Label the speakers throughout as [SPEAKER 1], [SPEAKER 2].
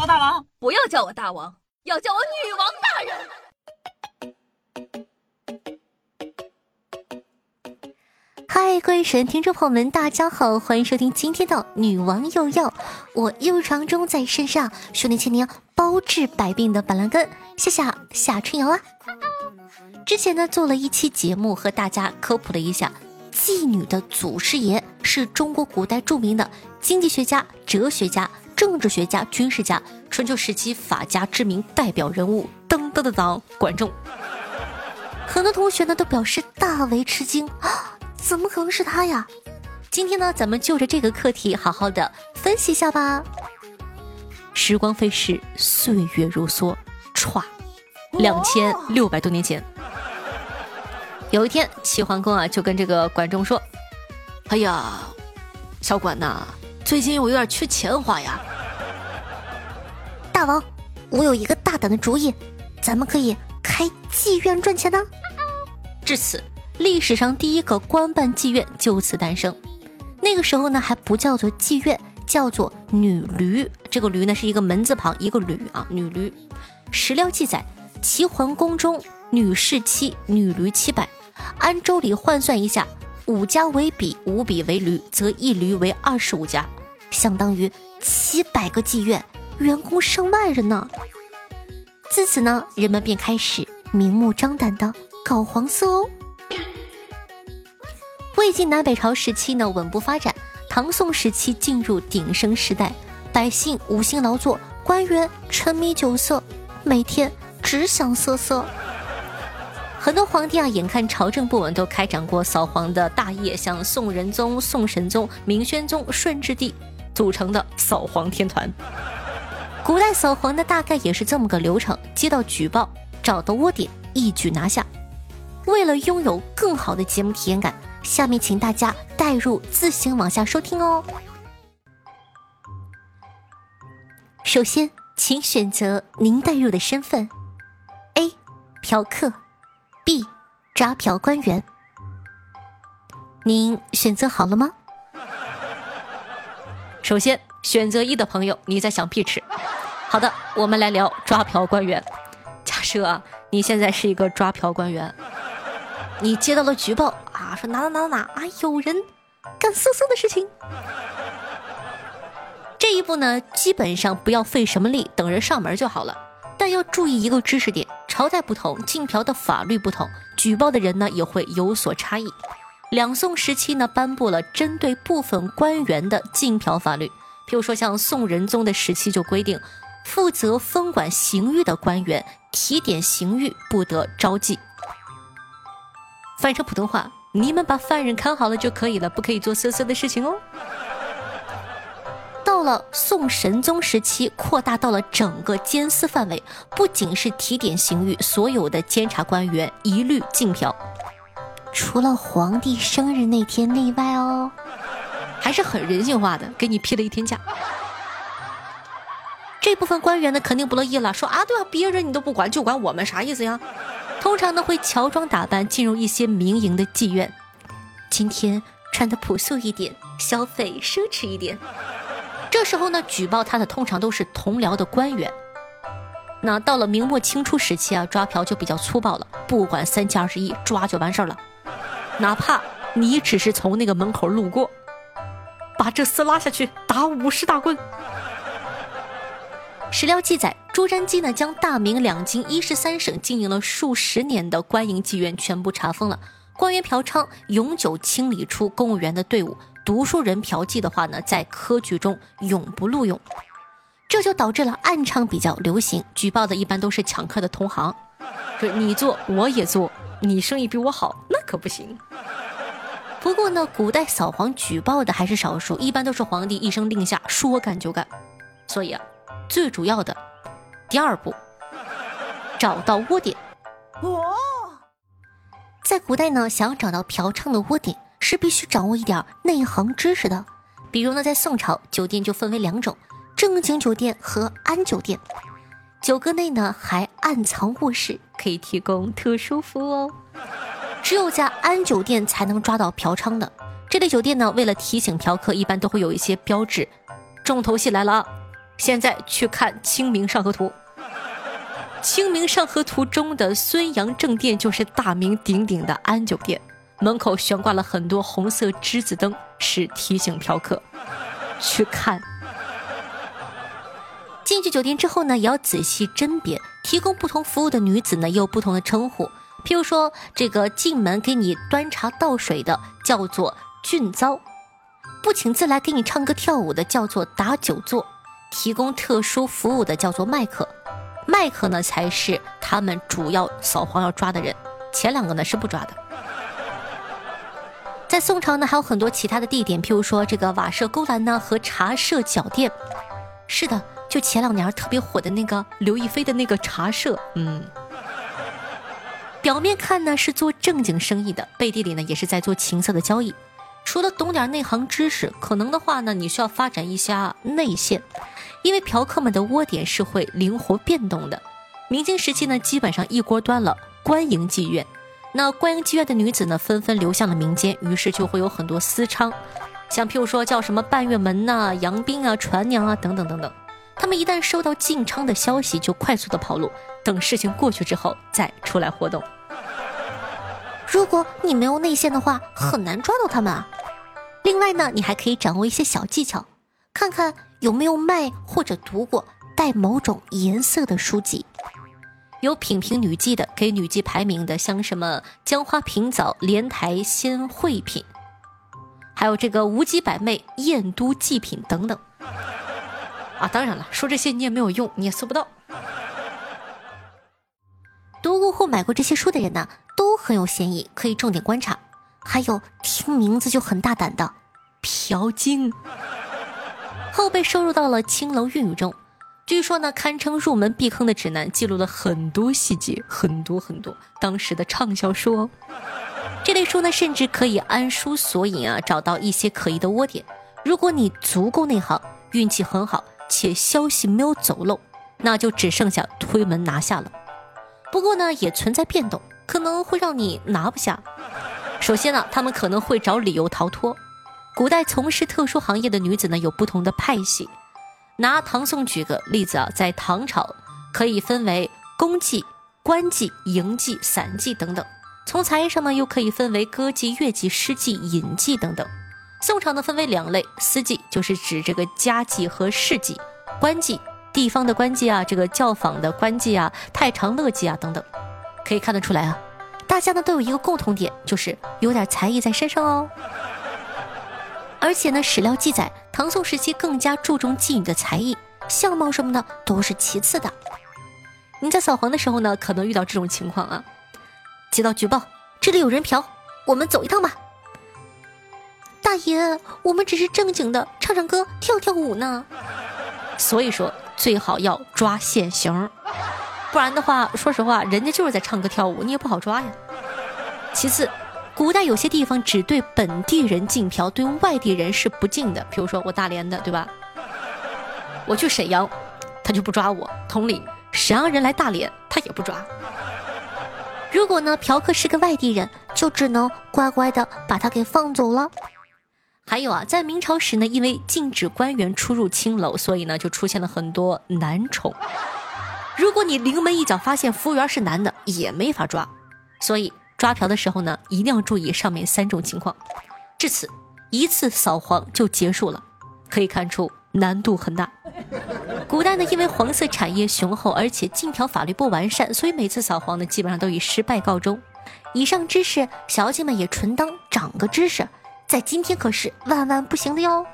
[SPEAKER 1] 我大王，
[SPEAKER 2] 不要叫我大王，要叫我女王大人。
[SPEAKER 3] 嗨，各位神听众朋友们，大家好，欢迎收听今天的女王又要。我又长中在身上，数年千年包治百病的板蓝根，谢谢夏春瑶啊。之前呢做了一期节目，和大家科普了一下，妓女的祖师爷是中国古代著名的经济学家、哲学家、政治学家、军事家，春秋时期法家知名代表人物，噔噔噔噔，管仲。很多同学呢都表示大为吃惊啊。怎么可能是他呀？今天呢，咱们就着这个课题好好的分析一下吧。时光飞逝，岁月如梭，歘，两千六百多年前，有一天，齐桓公啊就跟这个管仲说：“哎呀，小管呐，最近我有点缺钱花呀。大王，我有一个大胆的主意，咱们可以开妓院赚钱呢。”至此。历史上第一个官办妓院就此诞生，那个时候呢还不叫做妓院，叫做女驴。这个驴呢是一个门字旁一个吕啊，女驴。史料记载，齐桓公中女士妻女驴七百，按周礼换算一下，五家为比，五比为驴，则一驴为二十五家，相当于七百个妓院，员工上万人呢。自此呢，人们便开始明目张胆的搞黄色哦。魏晋南北朝时期呢，稳步发展。唐宋时期进入鼎盛时代，百姓无心劳作，官员沉迷酒色，每天只想色色。很多皇帝啊，眼看朝政不稳，都开展过扫黄的大业，像宋仁宗、宋神宗、明宣宗、顺治帝组成的扫黄天团。古代扫黄的大概也是这么个流程：接到举报，找到窝点，一举拿下。为了拥有更好的节目体验感。下面请大家带入，自行往下收听哦。首先，请选择您带入的身份：A. 嫖客，B. 抓嫖官员。您选择好了吗？首先，选择一的朋友，你在想屁吃？好的，我们来聊抓嫖官员。假设你现在是一个抓嫖官员。你接到了举报啊，说哪哪哪哪哪啊，有人干色色的事情。这一步呢，基本上不要费什么力，等人上门就好了。但要注意一个知识点：朝代不同，禁嫖的法律不同，举报的人呢也会有所差异。两宋时期呢，颁布了针对部分官员的禁嫖法律，譬如说像宋仁宗的时期就规定，负责分管刑狱的官员提点刑狱不得招妓。翻译成普通话，你们把犯人看好了就可以了，不可以做色色的事情哦。到了宋神宗时期，扩大到了整个监司范围，不仅是提点刑狱，所有的监察官员一律禁嫖，除了皇帝生日那天例外哦。还是很人性化的，给你批了一天假。这部分官员呢，肯定不乐意了，说啊，对啊，别人你都不管，就管我们，啥意思呀？通常呢会乔装打扮进入一些民营的妓院，今天穿的朴素一点，消费奢侈一点。这时候呢举报他的通常都是同僚的官员。那到了明末清初时期啊，抓嫖就比较粗暴了，不管三七二十一，抓就完事儿了。哪怕你只是从那个门口路过，把这厮拉下去打五十大棍。史料记载。朱瞻基呢，将大明两京一十三省经营了数十年的官营妓院全部查封了，官员嫖娼永久清理出公务员的队伍，读书人嫖妓的话呢，在科举中永不录用，这就导致了暗娼比较流行，举报的一般都是抢客的同行，说你做我也做，你生意比我好，那可不行。不过呢，古代扫黄举报的还是少数，一般都是皇帝一声令下，说干就干，所以啊，最主要的。第二步，找到窝点。哦，在古代呢，想要找到嫖娼的窝点，是必须掌握一点内行知识的。比如呢，在宋朝，酒店就分为两种：正经酒店和安酒店。酒阁内呢，还暗藏卧室，可以提供特殊服务哦。只有在安酒店才能抓到嫖娼的。这类酒店呢，为了提醒嫖客，一般都会有一些标志：重头戏来了啊！现在去看《清明上河图》。《清明上河图》中的孙杨正殿就是大名鼎鼎的安酒店，门口悬挂了很多红色栀子灯，是提醒嫖客去看。进去酒店之后呢，也要仔细甄别，提供不同服务的女子呢，也有不同的称呼。譬如说，这个进门给你端茶倒水的叫做俊糟，不请自来给你唱歌跳舞的叫做打酒座，提供特殊服务的叫做麦克。麦克呢，才是他们主要扫黄要抓的人，前两个呢是不抓的。在宋朝呢，还有很多其他的地点，譬如说这个瓦舍勾栏呢和茶社脚店。是的，就前两年特别火的那个刘亦菲的那个茶社，嗯，表面看呢是做正经生意的，背地里呢也是在做情色的交易。除了懂点内行知识，可能的话呢，你需要发展一下内线。因为嫖客们的窝点是会灵活变动的，明清时期呢，基本上一锅端了官营妓院，那官营妓院的女子呢，纷纷流向了民间，于是就会有很多私娼，像譬如说叫什么半月门呐、杨兵啊、船娘啊等等等等，他们一旦收到进娼的消息，就快速的跑路，等事情过去之后再出来活动。如果你没有内线的话，很难抓到他们啊。另外呢，你还可以掌握一些小技巧，看看。有没有卖或者读过带某种颜色的书籍？有品评女妓的，给女妓排名的，像什么江花平藻、莲台仙惠品，还有这个无极百媚、燕都祭品等等。啊，当然了，说这些你也没有用，你也搜不到。读过或买过这些书的人呢，都很有嫌疑，可以重点观察。还有听名字就很大胆的朴经。后被收入到了《青楼韵语》中，据说呢，堪称入门避坑的指南，记录了很多细节，很多很多当时的畅销书哦。这类书呢，甚至可以按书索引啊，找到一些可疑的窝点。如果你足够内行，运气很好，且消息没有走漏，那就只剩下推门拿下了。不过呢，也存在变动，可能会让你拿不下。首先呢，他们可能会找理由逃脱。古代从事特殊行业的女子呢，有不同的派系。拿唐宋举个例子啊，在唐朝可以分为宫妓、官妓、营妓、散妓等等。从才艺上呢，又可以分为歌妓、乐妓、诗妓、隐妓等等。宋朝呢，分为两类：私妓就是指这个家妓和市妓；官妓，地方的官妓啊，这个教坊的官妓啊，太常乐妓啊等等。可以看得出来啊，大家呢都有一个共同点，就是有点才艺在身上哦。而且呢，史料记载，唐宋时期更加注重妓女的才艺，相貌什么的都是其次的。你在扫黄的时候呢，可能遇到这种情况啊，接到举报，这里有人嫖，我们走一趟吧。大爷，我们只是正经的唱唱歌、跳跳舞呢。所以说，最好要抓现行，不然的话，说实话，人家就是在唱歌跳舞，你也不好抓呀。其次。古代有些地方只对本地人禁嫖，对外地人是不禁的。比如说我大连的，对吧？我去沈阳，他就不抓我。同理，沈阳人来大连，他也不抓。如果呢，嫖客是个外地人，就只能乖乖的把他给放走了。还有啊，在明朝时呢，因为禁止官员出入青楼，所以呢，就出现了很多男宠。如果你临门一脚发现服务员是男的，也没法抓。所以。抓嫖的时候呢，一定要注意上面三种情况。至此，一次扫黄就结束了，可以看出难度很大。古代呢，因为黄色产业雄厚，而且禁嫖法律不完善，所以每次扫黄呢，基本上都以失败告终。以上知识，小姐们也纯当长个知识，在今天可是万万不行的哟。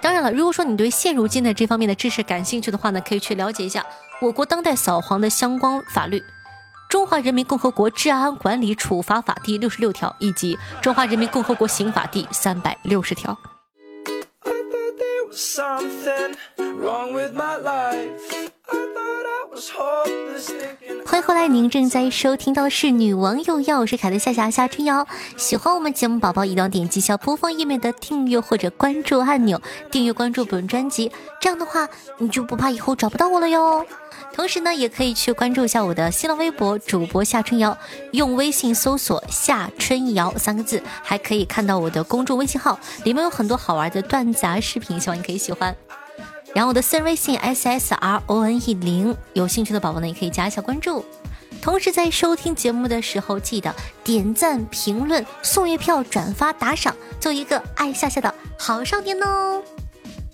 [SPEAKER 3] 当然了，如果说你对现如今的这方面的知识感兴趣的话呢，可以去了解一下我国当代扫黄的相关法律。《中华人民共和国治安管理处罚法》第六十六条以及《中华人民共和国刑法》第三百六十条。欢迎回来，您正在收听到的是《女王又要》，我是凯的夏夏夏春瑶。喜欢我们节目宝宝，一定要点击下播放页面的订阅或者关注按钮，订阅关注本专辑，这样的话你就不怕以后找不到我了哟。同时呢，也可以去关注一下我的新浪微博主播夏春瑶，用微信搜索“夏春瑶”三个字，还可以看到我的公众微信号，里面有很多好玩的段子啊、视频，希望你可以喜欢。然后我的私人微信 s s r o n e 零，有兴趣的宝宝呢也可以加一下关注。同时在收听节目的时候，记得点赞、评论、送月票、转发、打赏，做一个爱夏夏的好少年哦。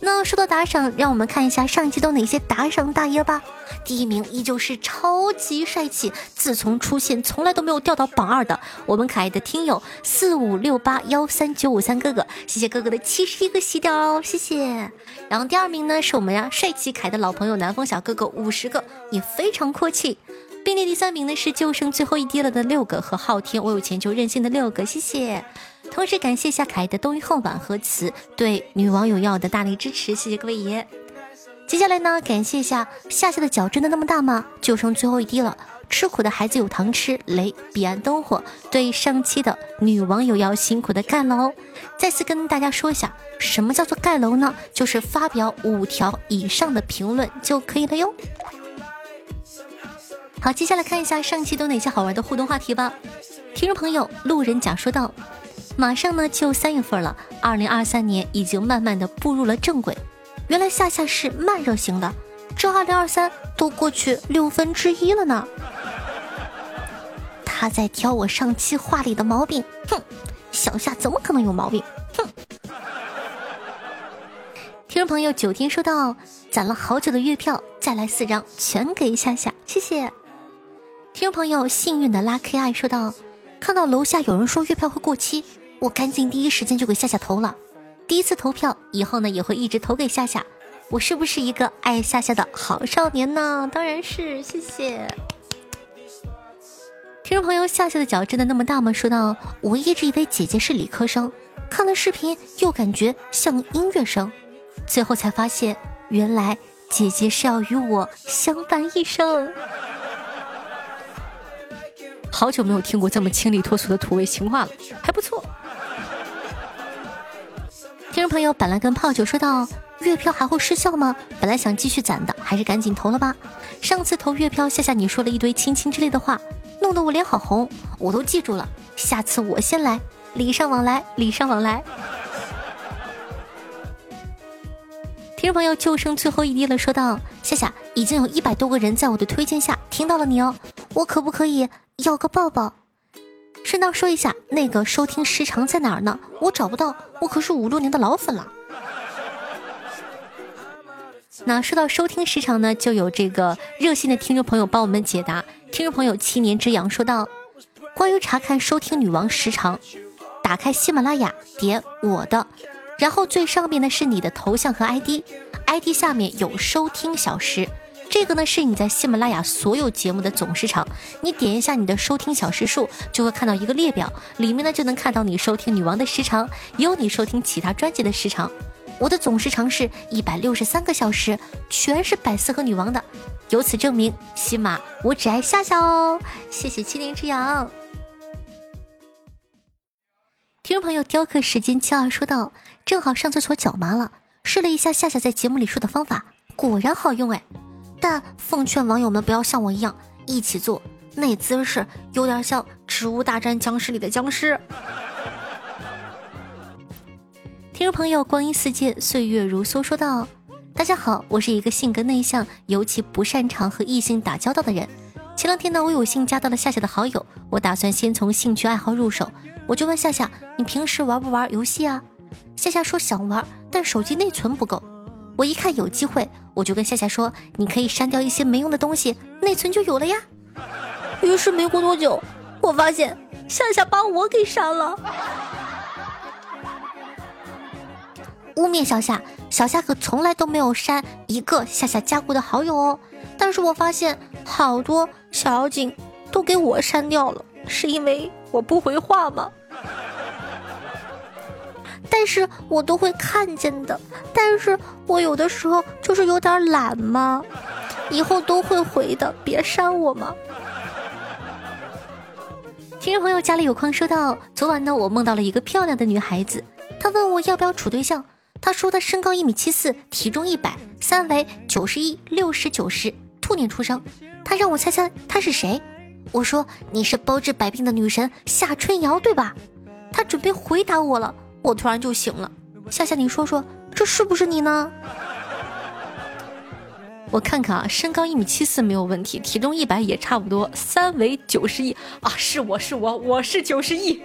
[SPEAKER 3] 那说到打赏，让我们看一下上期都哪些打赏大爷吧。第一名依旧是超级帅气，自从出现从来都没有掉到榜二的我们可爱的听友四五六八幺三九五三哥哥，谢谢哥哥的七十一个喜点哦，谢谢。然后第二名呢是我们呀帅气可爱的老朋友南风小哥哥五十个，也非常阔气。并列第三名呢是就剩最后一滴了的六个和昊天我有钱就任性的六个，谢谢。同时感谢一下可爱的冬雨后晚和词对女网友要的大力支持，谢谢各位爷。接下来呢，感谢一下夏夏的脚真的那么大吗？就剩最后一滴了，吃苦的孩子有糖吃。雷彼岸灯火对上期的女网友要辛苦的盖楼。再次跟大家说一下，什么叫做盖楼呢？就是发表五条以上的评论就可以了哟。好，接下来看一下上期都哪些好玩的互动话题吧。听众朋友，路人甲说道：“马上呢就三月份了，二零二三年已经慢慢的步入了正轨。原来夏夏是慢热型的，这二零二三都过去六分之一了呢。他在挑我上期话里的毛病，哼，小夏怎么可能有毛病？哼。听众朋友，九天说道：“攒了好久的月票，再来四张，全给夏夏，谢谢。听众朋友，幸运的拉 K I 说道：“看到楼下有人说月票会过期，我赶紧第一时间就给夏夏投了。第一次投票，以后呢也会一直投给夏夏。我是不是一个爱夏夏的好少年呢？当然是，谢谢。听众朋友，夏夏的脚真的那么大吗？说道：“我一直以为姐姐是理科生，看了视频又感觉像音乐生，最后才发现原来姐姐是要与我相伴一生。”好久没有听过这么清丽脱俗的土味情话了，还不错。听众朋友，本来跟泡酒说到月票还会失效吗？本来想继续攒的，还是赶紧投了吧。上次投月票，夏夏你说了一堆亲亲之类的话，弄得我脸好红，我都记住了。下次我先来，礼尚往来，礼尚往来。听众朋友，就剩最后一滴了，说道夏夏，已经有一百多个人在我的推荐下听到了你哦，我可不可以？要个抱抱，顺道说一下，那个收听时长在哪儿呢？我找不到，我可是五六年的老粉了。那说到收听时长呢，就有这个热心的听众朋友帮我们解答。听众朋友七年之痒说道，关于查看收听女王时长，打开喜马拉雅，点我的，然后最上面的是你的头像和 ID，ID 下面有收听小时。这个呢是你在喜马拉雅所有节目的总时长，你点一下你的收听小时数，就会看到一个列表，里面呢就能看到你收听女王的时长，也有你收听其他专辑的时长。我的总时长是一百六十三个小时，全是百思和女王的，由此证明喜马我只爱夏夏哦，谢谢七年之痒。听众朋友雕刻时间七二说道：正好上厕所脚麻了，试了一下夏夏在节目里说的方法，果然好用哎。但奉劝网友们不要像我一样一起做，那姿势有点像《植物大战僵尸》里的僵尸。听众朋友，光阴似箭，岁月如梭，说道：“大家好，我是一个性格内向，尤其不擅长和异性打交道的人。前两天呢，我有幸加到了夏夏的好友，我打算先从兴趣爱好入手。我就问夏夏，你平时玩不玩游戏啊？夏夏说想玩，但手机内存不够。我一看有机会，我就跟夏夏说：“你可以删掉一些没用的东西，内存就有了呀。”于是没过多久，我发现夏夏把我给删了。污蔑小夏，小夏可从来都没有删一个夏夏加过的好友哦。但是我发现好多小妖精都给我删掉了，是因为我不回话吗？但是我都会看见的，但是我有的时候就是有点懒嘛，以后都会回的，别删我嘛。听众朋友家里有矿，说到昨晚呢，我梦到了一个漂亮的女孩子，她问我要不要处对象，她说她身高一米七四，体重一百，三围九十一，六十九十，兔年出生，她让我猜猜她是谁，我说你是包治百病的女神夏春瑶对吧？她准备回答我了。我突然就醒了，夏夏，你说说，这是不是你呢？我看看啊，身高一米七四没有问题，体重一百也差不多，三围九十一啊，是我是我我是九十一。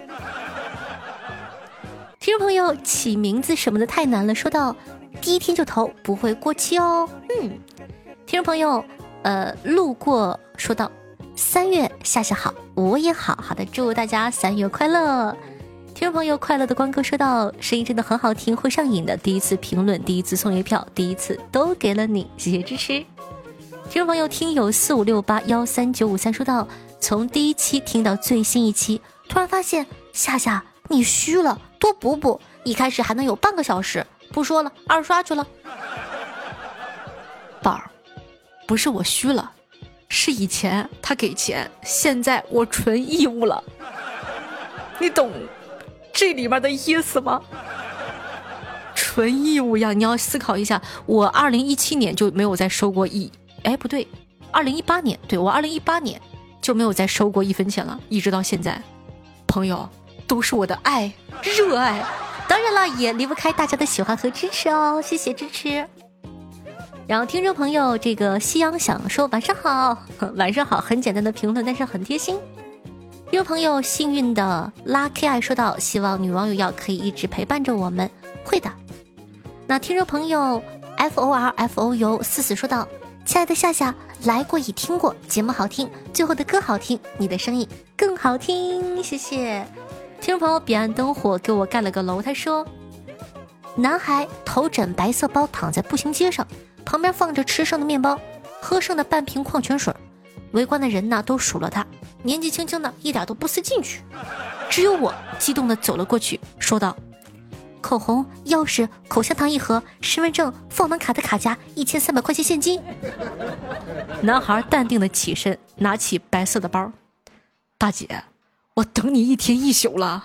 [SPEAKER 3] 听众朋友起名字什么的太难了，说到第一天就投不会过期哦。嗯，听众朋友，呃，路过说到三月夏夏好，我也好好的，祝大家三月快乐。听众朋友，快乐的光哥说到声音真的很好听，会上瘾的。第一次评论，第一次送月票，第一次都给了你，谢谢支持。听众朋友，听友四五六八幺三九五三说到，从第一期听到最新一期，突然发现夏夏你虚了，多补补。一开始还能有半个小时，不说了，二刷去了。宝儿，不是我虚了，是以前他给钱，现在我纯义务了，你懂？这里面的意思吗？纯义务呀！你要思考一下，我二零一七年就没有再收过一，哎，不对，二零一八年，对我二零一八年就没有再收过一分钱了，一直到现在。朋友，都是我的爱，热爱，当然了，也离不开大家的喜欢和支持哦，谢谢支持。然后听众朋友，这个夕阳想说晚上好，晚上好，很简单的评论，但是很贴心。听众朋友幸运的拉 K 爱说道：“希望女网友要可以一直陪伴着我们。”会的。那听众朋友 F O R F O U 四四说道：“亲爱的夏夏，来过已听过，节目好听，最后的歌好听，你的声音更好听，谢谢。”听众朋友彼岸灯火给我盖了个楼，他说：“男孩头枕白色包躺在步行街上，旁边放着吃剩的面包，喝剩的半瓶矿泉水，围观的人呢都数落他。”年纪轻轻的，一点都不思进取。只有我激动的走了过去，说道：“口红、钥匙、口香糖一盒，身份证、放门卡的卡夹，一千三百块钱现金。”男孩淡定的起身，拿起白色的包：“大姐，我等你一天一宿了。”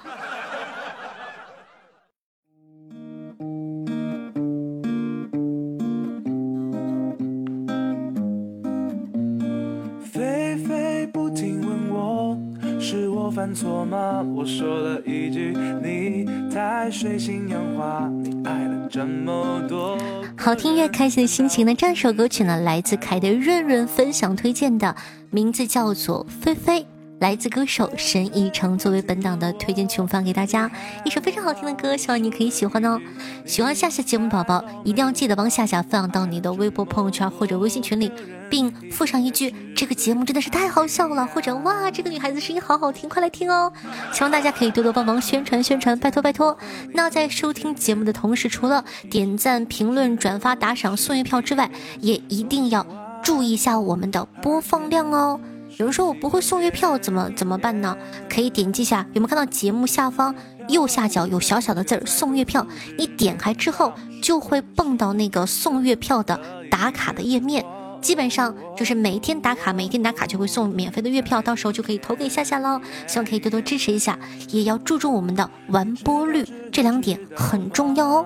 [SPEAKER 3] 错吗？我说了一句你太水性杨花，你爱了这么多。好听越开心的心情呢？这首歌曲呢，来自凯的润润分享推荐的，名字叫做《菲菲》。来自歌手沈以诚作为本档的推荐曲，放给大家一首非常好听的歌，希望你可以喜欢哦。喜欢夏夏节目宝宝，一定要记得帮夏夏分享到你的微博朋友圈或者微信群里，并附上一句“这个节目真的是太好笑了”或者“哇，这个女孩子声音好好听，快来听哦”。希望大家可以多多帮忙宣传宣传，拜托拜托。那在收听节目的同时，除了点赞、评论、转发、打赏、送月票之外，也一定要注意一下我们的播放量哦。有人说我不会送月票，怎么怎么办呢？可以点击一下，有没有看到节目下方右下角有小小的字儿“送月票”？你点开之后就会蹦到那个送月票的打卡的页面，基本上就是每一天打卡，每一天打卡就会送免费的月票，到时候就可以投给夏夏喽。希望可以多多支持一下，也要注重我们的完播率，这两点很重要哦。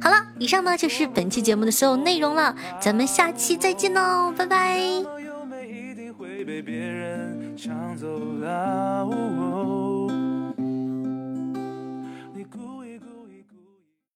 [SPEAKER 3] 好了，以上呢就是本期节目的所有内容了，咱们下期再见喽，拜拜。被别人抢走了。